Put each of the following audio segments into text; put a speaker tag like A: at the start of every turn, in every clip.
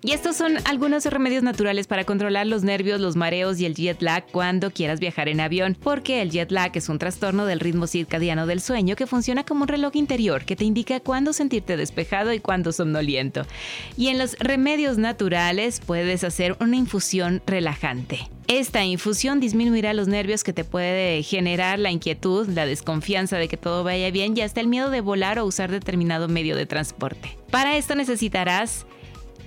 A: Y estos son algunos remedios naturales para controlar los nervios, los mareos y el jet lag cuando quieras viajar en avión, porque el jet lag es un trastorno del ritmo circadiano del sueño que funciona como un reloj interior que te indica cuándo sentirte despejado y cuándo somnoliento. Y en los remedios naturales puedes hacer una infusión relajante. Esta infusión disminuirá los nervios que te puede generar la inquietud, la desconfianza de que todo vaya bien y hasta el miedo de volar o usar determinado medio de transporte. Para esto necesitarás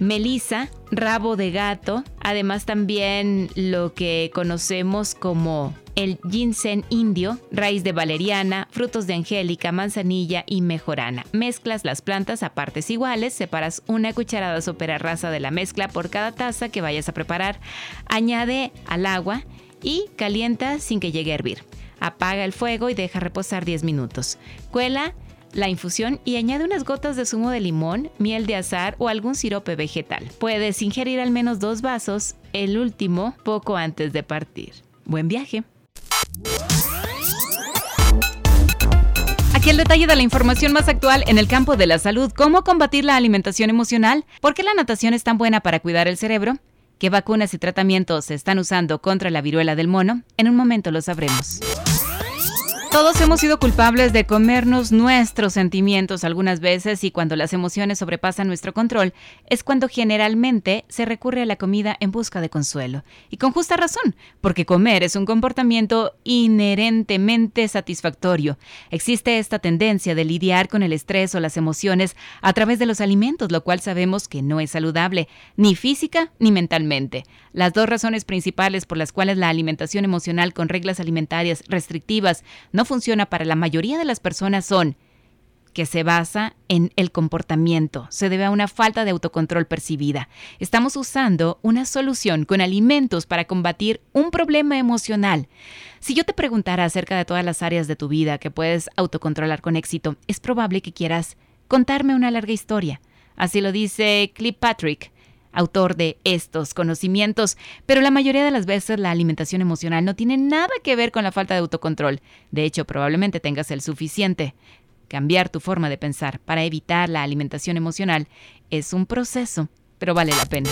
A: melisa, rabo de gato, además también lo que conocemos como el ginseng indio, raíz de valeriana, frutos de angélica, manzanilla y mejorana. Mezclas las plantas a partes iguales, separas una cucharada sopera rasa de la mezcla por cada taza que vayas a preparar, añade al agua y calienta sin que llegue a hervir. Apaga el fuego y deja reposar 10 minutos. Cuela la infusión y añade unas gotas de zumo de limón, miel de azar o algún sirope vegetal. Puedes ingerir al menos dos vasos, el último poco antes de partir. Buen viaje. Aquí el detalle de la información más actual en el campo de la salud, cómo combatir la alimentación emocional, por qué la natación es tan buena para cuidar el cerebro, qué vacunas y tratamientos se están usando contra la viruela del mono, en un momento lo sabremos. Todos hemos sido culpables de comernos nuestros sentimientos algunas veces y cuando las emociones sobrepasan nuestro control es cuando generalmente se recurre a la comida en busca de consuelo. Y con justa razón, porque comer es un comportamiento inherentemente satisfactorio. Existe esta tendencia de lidiar con el estrés o las emociones a través de los alimentos, lo cual sabemos que no es saludable, ni física ni mentalmente. Las dos razones principales por las cuales la alimentación emocional con reglas alimentarias restrictivas no funciona para la mayoría de las personas son que se basa en el comportamiento, se debe a una falta de autocontrol percibida. Estamos usando una solución con alimentos para combatir un problema emocional. Si yo te preguntara acerca de todas las áreas de tu vida que puedes autocontrolar con éxito, es probable que quieras contarme una larga historia. Así lo dice Clip Patrick, autor de estos conocimientos, pero la mayoría de las veces la alimentación emocional no tiene nada que ver con la falta de autocontrol. De hecho, probablemente tengas el suficiente. Cambiar tu forma de pensar para evitar la alimentación emocional es un proceso, pero vale la pena.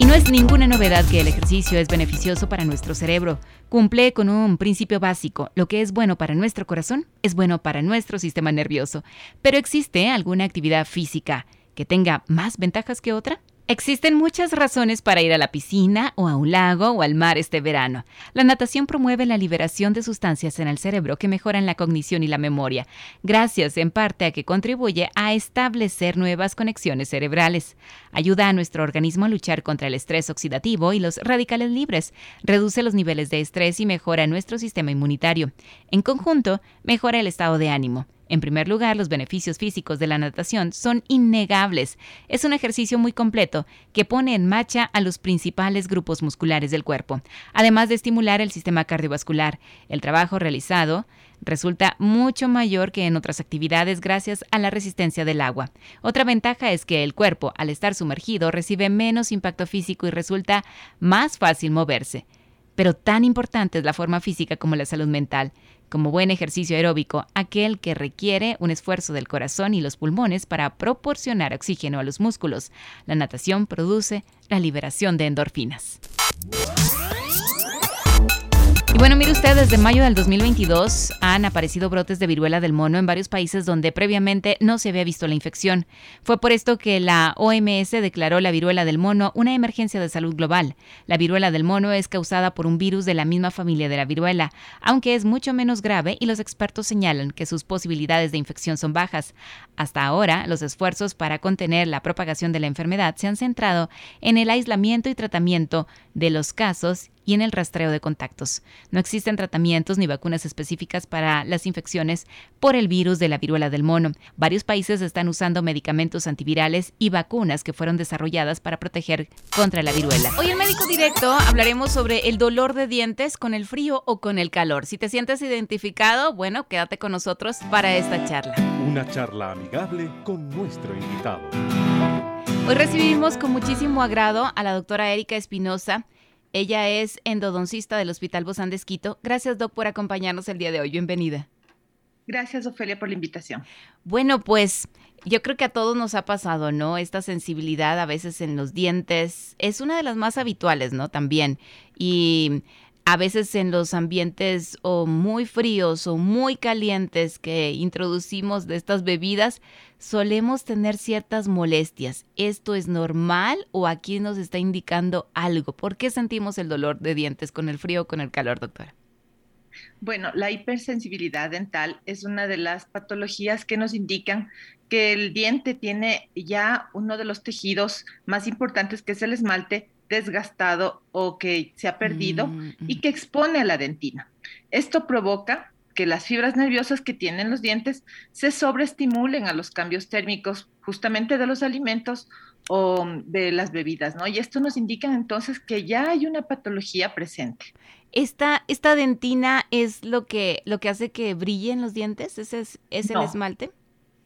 A: Y no es ninguna novedad que el ejercicio es beneficioso para nuestro cerebro. Cumple con un principio básico. Lo que es bueno para nuestro corazón es bueno para nuestro sistema nervioso. Pero existe alguna actividad física que tenga más ventajas que otra? Existen muchas razones para ir a la piscina o a un lago o al mar este verano. La natación promueve la liberación de sustancias en el cerebro que mejoran la cognición y la memoria, gracias en parte a que contribuye a establecer nuevas conexiones cerebrales. Ayuda a nuestro organismo a luchar contra el estrés oxidativo y los radicales libres, reduce los niveles de estrés y mejora nuestro sistema inmunitario. En conjunto, mejora el estado de ánimo. En primer lugar, los beneficios físicos de la natación son innegables. Es un ejercicio muy completo que pone en marcha a los principales grupos musculares del cuerpo, además de estimular el sistema cardiovascular. El trabajo realizado resulta mucho mayor que en otras actividades gracias a la resistencia del agua. Otra ventaja es que el cuerpo, al estar sumergido, recibe menos impacto físico y resulta más fácil moverse. Pero tan importante es la forma física como la salud mental como buen ejercicio aeróbico, aquel que requiere un esfuerzo del corazón y los pulmones para proporcionar oxígeno a los músculos. La natación produce la liberación de endorfinas. Bueno, mire usted, desde mayo del 2022 han aparecido brotes de viruela del mono en varios países donde previamente no se había visto la infección. Fue por esto que la OMS declaró la viruela del mono una emergencia de salud global. La viruela del mono es causada por un virus de la misma familia de la viruela, aunque es mucho menos grave y los expertos señalan que sus posibilidades de infección son bajas. Hasta ahora, los esfuerzos para contener la propagación de la enfermedad se han centrado en el aislamiento y tratamiento de los casos y en el rastreo de contactos. No existen tratamientos ni vacunas específicas para las infecciones por el virus de la viruela del mono. Varios países están usando medicamentos antivirales y vacunas que fueron desarrolladas para proteger contra la viruela. Hoy en Médico Directo hablaremos sobre el dolor de dientes con el frío o con el calor. Si te sientes identificado, bueno, quédate con nosotros para esta charla.
B: Una charla amigable con nuestro invitado.
A: Hoy recibimos con muchísimo agrado a la doctora Erika Espinosa. Ella es endodoncista del Hospital Bozán de Esquito. Gracias, Doc, por acompañarnos el día de hoy. Bienvenida.
C: Gracias, Ofelia, por la invitación.
A: Bueno, pues yo creo que a todos nos ha pasado, ¿no? Esta sensibilidad a veces en los dientes es una de las más habituales, ¿no? También. Y a veces en los ambientes o muy fríos o muy calientes que introducimos de estas bebidas, solemos tener ciertas molestias. ¿Esto es normal o aquí nos está indicando algo? ¿Por qué sentimos el dolor de dientes con el frío o con el calor, doctora?
C: Bueno, la hipersensibilidad dental es una de las patologías que nos indican que el diente tiene ya uno de los tejidos más importantes, que es el esmalte, desgastado o que se ha perdido mm, y que expone a la dentina. Esto provoca que las fibras nerviosas que tienen los dientes se sobreestimulen a los cambios térmicos justamente de los alimentos o de las bebidas, ¿no? Y esto nos indica entonces que ya hay una patología presente.
A: Esta, esta dentina es lo que, lo que hace que brillen los dientes, ese es, es el esmalte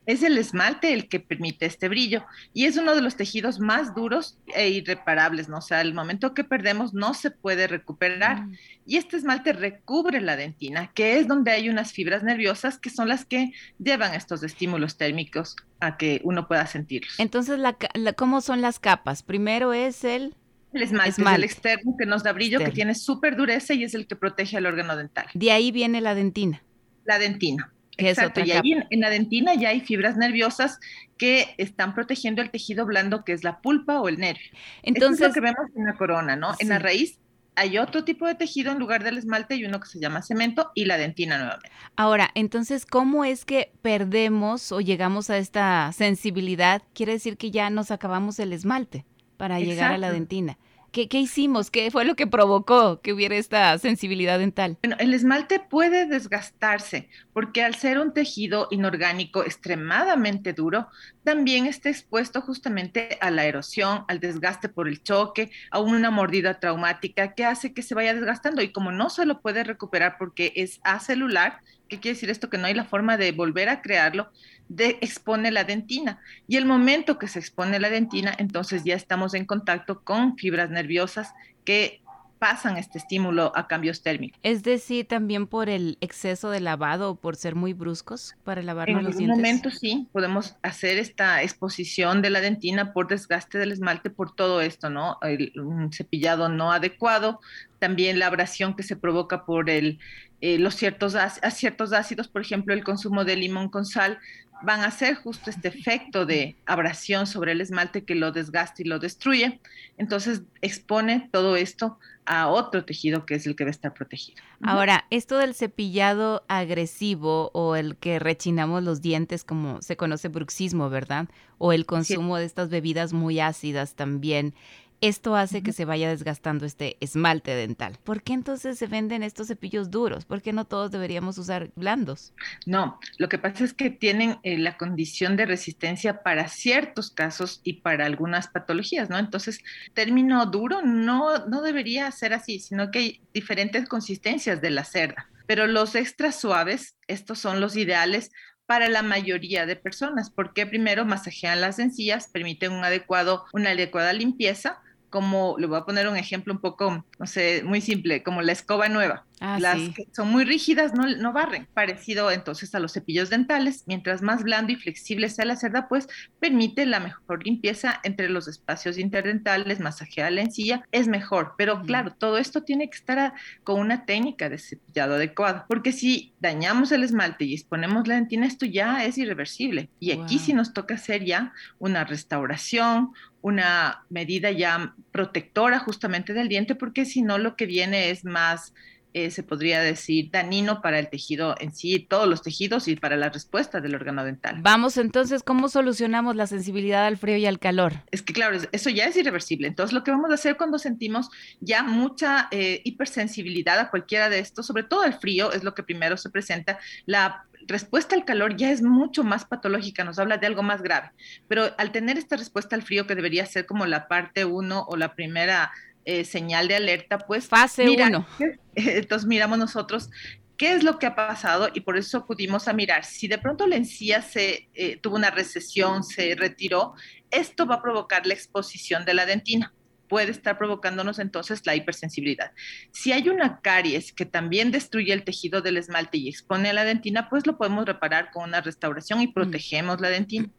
C: es el esmalte el que permite este brillo y es uno de los tejidos más duros e irreparables, ¿no? O sea, el momento que perdemos no se puede recuperar. Mm. Y este esmalte recubre la dentina, que es donde hay unas fibras nerviosas que son las que llevan estos estímulos térmicos a que uno pueda sentirlos.
A: Entonces, la, ¿cómo son las capas? Primero es el...
C: El esmalte, Es el externo que nos da brillo, que tiene súper dureza y es el que protege al órgano dental.
A: De ahí viene la dentina.
C: La dentina. Exacto, y ahí en, la dentina ya hay fibras nerviosas que están protegiendo el tejido blando que es la pulpa o el nervio. Entonces, es lo que vemos en la corona, ¿no? En la raíz hay otro tipo de tejido en lugar del esmalte y uno que se llama cemento y la dentina nuevamente.
A: Ahora, entonces, ¿cómo es que perdemos o llegamos a esta sensibilidad? Quiere decir que ya nos acabamos el esmalte para llegar a la dentina. ¿Qué, hicimos? ¿Qué fue lo que provocó que hubiera esta sensibilidad dental?
C: Bueno, el esmalte puede desgastarse porque al ser un tejido inorgánico extremadamente duro, también está expuesto justamente a la erosión, al desgaste por el choque, a una mordida traumática que hace que se vaya desgastando y como no se lo puede recuperar porque es acelular, ¿qué quiere decir esto? Que no hay la forma de volver a crearlo, de, expone la dentina. Y el momento que se expone la dentina, entonces ya estamos en contacto con fibras nerviosas que pasan este estímulo a cambios térmicos.
A: Es decir, también por el exceso de lavado o por ser muy bruscos para lavarnos
C: los
A: dientes.
C: En algún momento sí, podemos hacer esta exposición de la dentina por desgaste del esmalte por todo esto, ¿no? El, un cepillado no adecuado, también la abrasión que se provoca por el, eh, los ciertos, ciertos ácidos, por ejemplo, el consumo de limón con sal, van a hacer justo este efecto de abrasión sobre el esmalte que lo desgasta y lo destruye. Entonces expone todo esto a otro tejido que es el que va a estar protegido.
A: Ahora, esto del cepillado agresivo o el que rechinamos los dientes, como se conoce bruxismo, ¿verdad? O el consumo de estas bebidas muy ácidas también. Esto hace que se vaya desgastando este esmalte dental. ¿Por qué entonces se venden estos cepillos duros? ¿Por qué no todos deberíamos usar blandos?
C: No, lo que pasa es que tienen eh, la condición de resistencia para ciertos casos y para algunas patologías, ¿no? Entonces, término duro no, no debería ser así, sino que hay diferentes consistencias de la cerda. Pero los extra suaves, estos son los ideales para la mayoría de personas, porque primero masajean las encías, permiten un adecuado, una adecuada limpieza, como, le voy a poner un ejemplo un poco, no sé, muy simple, como la escoba nueva. Ah, las que son muy rígidas no, no barren. Parecido entonces a los cepillos dentales, mientras más blando y flexible sea la cerda, pues permite la mejor limpieza entre los espacios interdentales, masajear la encilla, es mejor. Pero claro, todo esto tiene que estar con una técnica de cepillado adecuada, porque si dañamos el esmalte y exponemos la dentina, esto ya es irreversible. Y aquí sí nos toca hacer ya una restauración, una medida ya protectora justamente del diente, porque si no lo que viene es más eh, se podría decir, dañino para el tejido en sí, todos los tejidos y para la respuesta del órgano dental.
A: Vamos entonces, ¿cómo solucionamos la sensibilidad al frío y al calor?
C: Es que claro, eso ya es irreversible. Entonces, lo que vamos a hacer cuando sentimos ya mucha eh, hipersensibilidad a cualquiera de estos, sobre todo al frío, es lo que primero se presenta, la respuesta al calor ya es mucho más patológica, nos habla de algo más grave. Pero al tener esta respuesta al frío, que debería ser como la parte uno o la primera eh, señal de alerta, pues...
A: Fase 1.
C: Entonces miramos nosotros qué es lo que ha pasado y por eso acudimos a mirar. Si de pronto la encía se eh, tuvo una recesión, se retiró, esto va a provocar la exposición de la dentina puede estar provocándonos entonces la hipersensibilidad. Si hay una caries que también destruye el tejido del esmalte y expone a la dentina, pues lo podemos reparar con una restauración y mm. protegemos la dentina.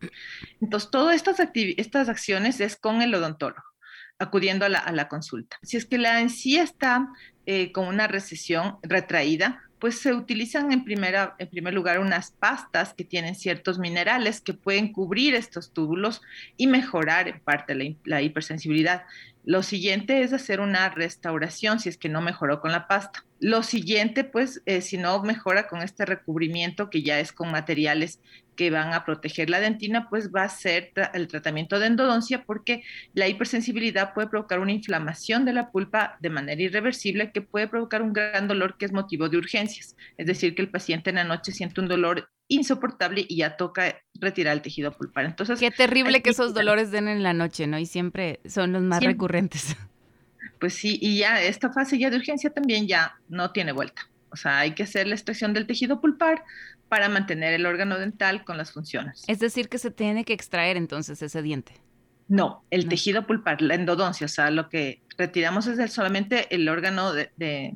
C: Entonces, todas estas, estas acciones es con el odontólogo acudiendo a la, consulta. Si es que la encía está eh, con una recesión retraída, pues se utilizan en, primera, en primer lugar unas pastas que tienen ciertos minerales que pueden cubrir estos túbulos y mejorar en parte la, la hipersensibilidad. Lo siguiente es hacer una restauración si es que no mejoró con la pasta. Lo siguiente, pues, eh, si no mejora con este recubrimiento que ya es con materiales que van a proteger la dentina, pues va a ser el tratamiento de endodoncia porque la hipersensibilidad puede provocar una inflamación de la pulpa de manera irreversible que puede provocar un gran dolor que es motivo de urgencias. Es decir, que el paciente en la noche siente un dolor insoportable y ya toca retirar el tejido pulpar. Entonces,
A: qué terrible que esos dolores den en la noche, ¿no? Y siempre son los más recurrentes.
C: Pues sí, y ya esta fase ya de urgencia también ya no tiene vuelta. O sea, hay que hacer la extracción del tejido pulpar para mantener el órgano dental con las funciones.
A: Es decir, que se tiene que extraer entonces ese diente.
C: No, el tejido pulpar, la endodoncia, o sea, lo que retiramos es solamente el órgano de,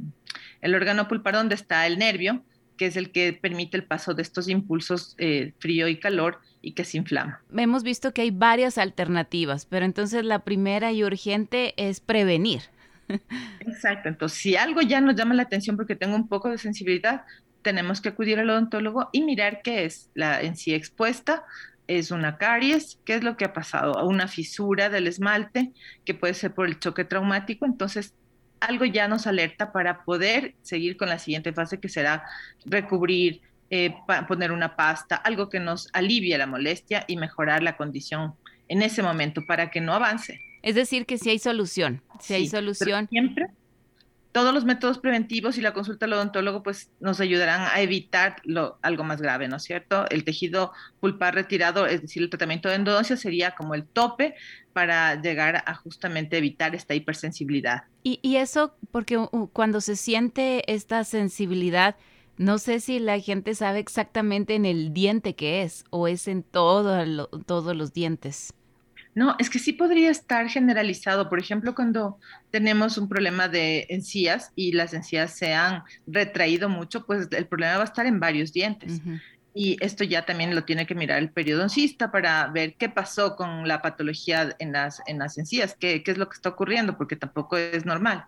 C: el órgano pulpar donde está el nervio, que es el que permite el paso de estos impulsos eh, frío y calor y que se inflama.
A: Hemos visto que hay varias alternativas, pero entonces la primera y urgente es prevenir.
C: Exacto, entonces si algo ya nos llama la atención porque tengo un poco de sensibilidad, tenemos que acudir al odontólogo y mirar qué es la en sí expuesta. Es una caries, qué es lo que ha pasado, una fisura del esmalte, que puede ser por el choque traumático. Entonces, algo ya nos alerta para poder seguir con la siguiente fase que será recubrir, eh, poner una pasta, algo que nos alivie la molestia y mejorar la condición en ese momento para que no avance.
A: Es decir, que si hay solución, si hay solución.
C: Siempre todos los métodos preventivos y la consulta al odontólogo pues nos ayudarán a evitar lo, algo más grave, ¿no es cierto? El tejido pulpar retirado, es decir, el tratamiento de endodoncia sería como el tope para llegar a justamente evitar esta hipersensibilidad.
A: Y, y eso, porque cuando se siente esta sensibilidad, no sé si la gente sabe exactamente en el diente que es o es en todo todos los dientes.
C: No, es que sí podría estar generalizado. Por ejemplo, cuando tenemos un problema de encías y las encías se han retraído mucho, pues el problema va a estar en varios dientes. Y esto ya también lo tiene que mirar el periodoncista para ver qué pasó con la patología en las, en las encías, qué, qué es lo que está ocurriendo, porque tampoco es normal.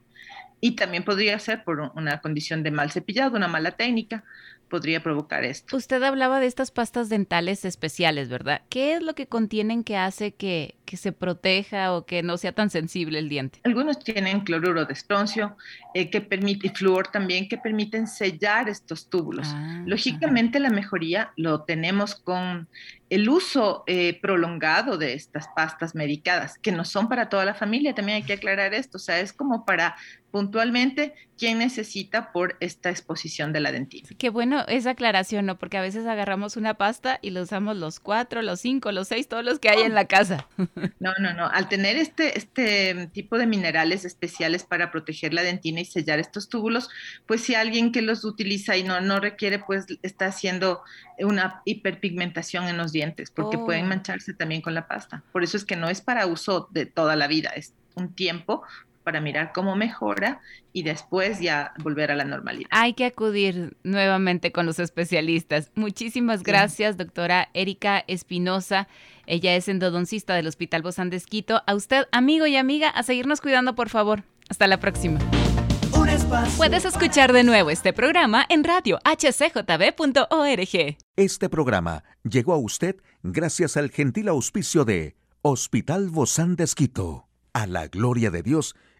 C: Y también podría ser por una condición de mal cepillado, una mala técnica, podría provocar esto.
A: Usted hablaba de estas pastas dentales especiales, ¿verdad? ¿Qué es lo que contienen que hace que, que se proteja o que no sea tan sensible el diente?
C: Algunos tienen cloruro de estroncio, eh, que permite, y flúor también, que permiten sellar estos túbulos. Ah, Lógicamente la mejoría lo tenemos con el uso eh, prolongado de estas pastas medicadas, que no son para toda la familia, también hay que aclarar esto, o sea, es como para puntualmente quién necesita por esta exposición de la dentina.
A: Qué bueno esa aclaración, ¿no? Porque a veces agarramos una pasta y lo usamos los cuatro, los cinco, los seis, todos los que hay en la casa.
C: No, no, no. Al tener este, este tipo de minerales especiales para proteger la dentina y sellar estos túbulos, pues si alguien que los utiliza y no, no requiere, pues está haciendo una hiperpigmentación en los dientes, porque pueden oh. mancharse también con la pasta. Por eso es que no es para uso de toda la vida, es un tiempo para mirar cómo mejora y después ya volver a la normalidad.
A: Hay que acudir nuevamente con los especialistas. Muchísimas gracias, doctora Erika Espinosa. Ella es endodoncista del Hospital Bozán de A usted, amigo y amiga, a seguirnos cuidando, por favor. Hasta la próxima. Puedes escuchar de nuevo este programa en radio hcjb.org.
D: Este programa llegó a usted gracias al gentil auspicio de Hospital Bozán de a la gloria de Dios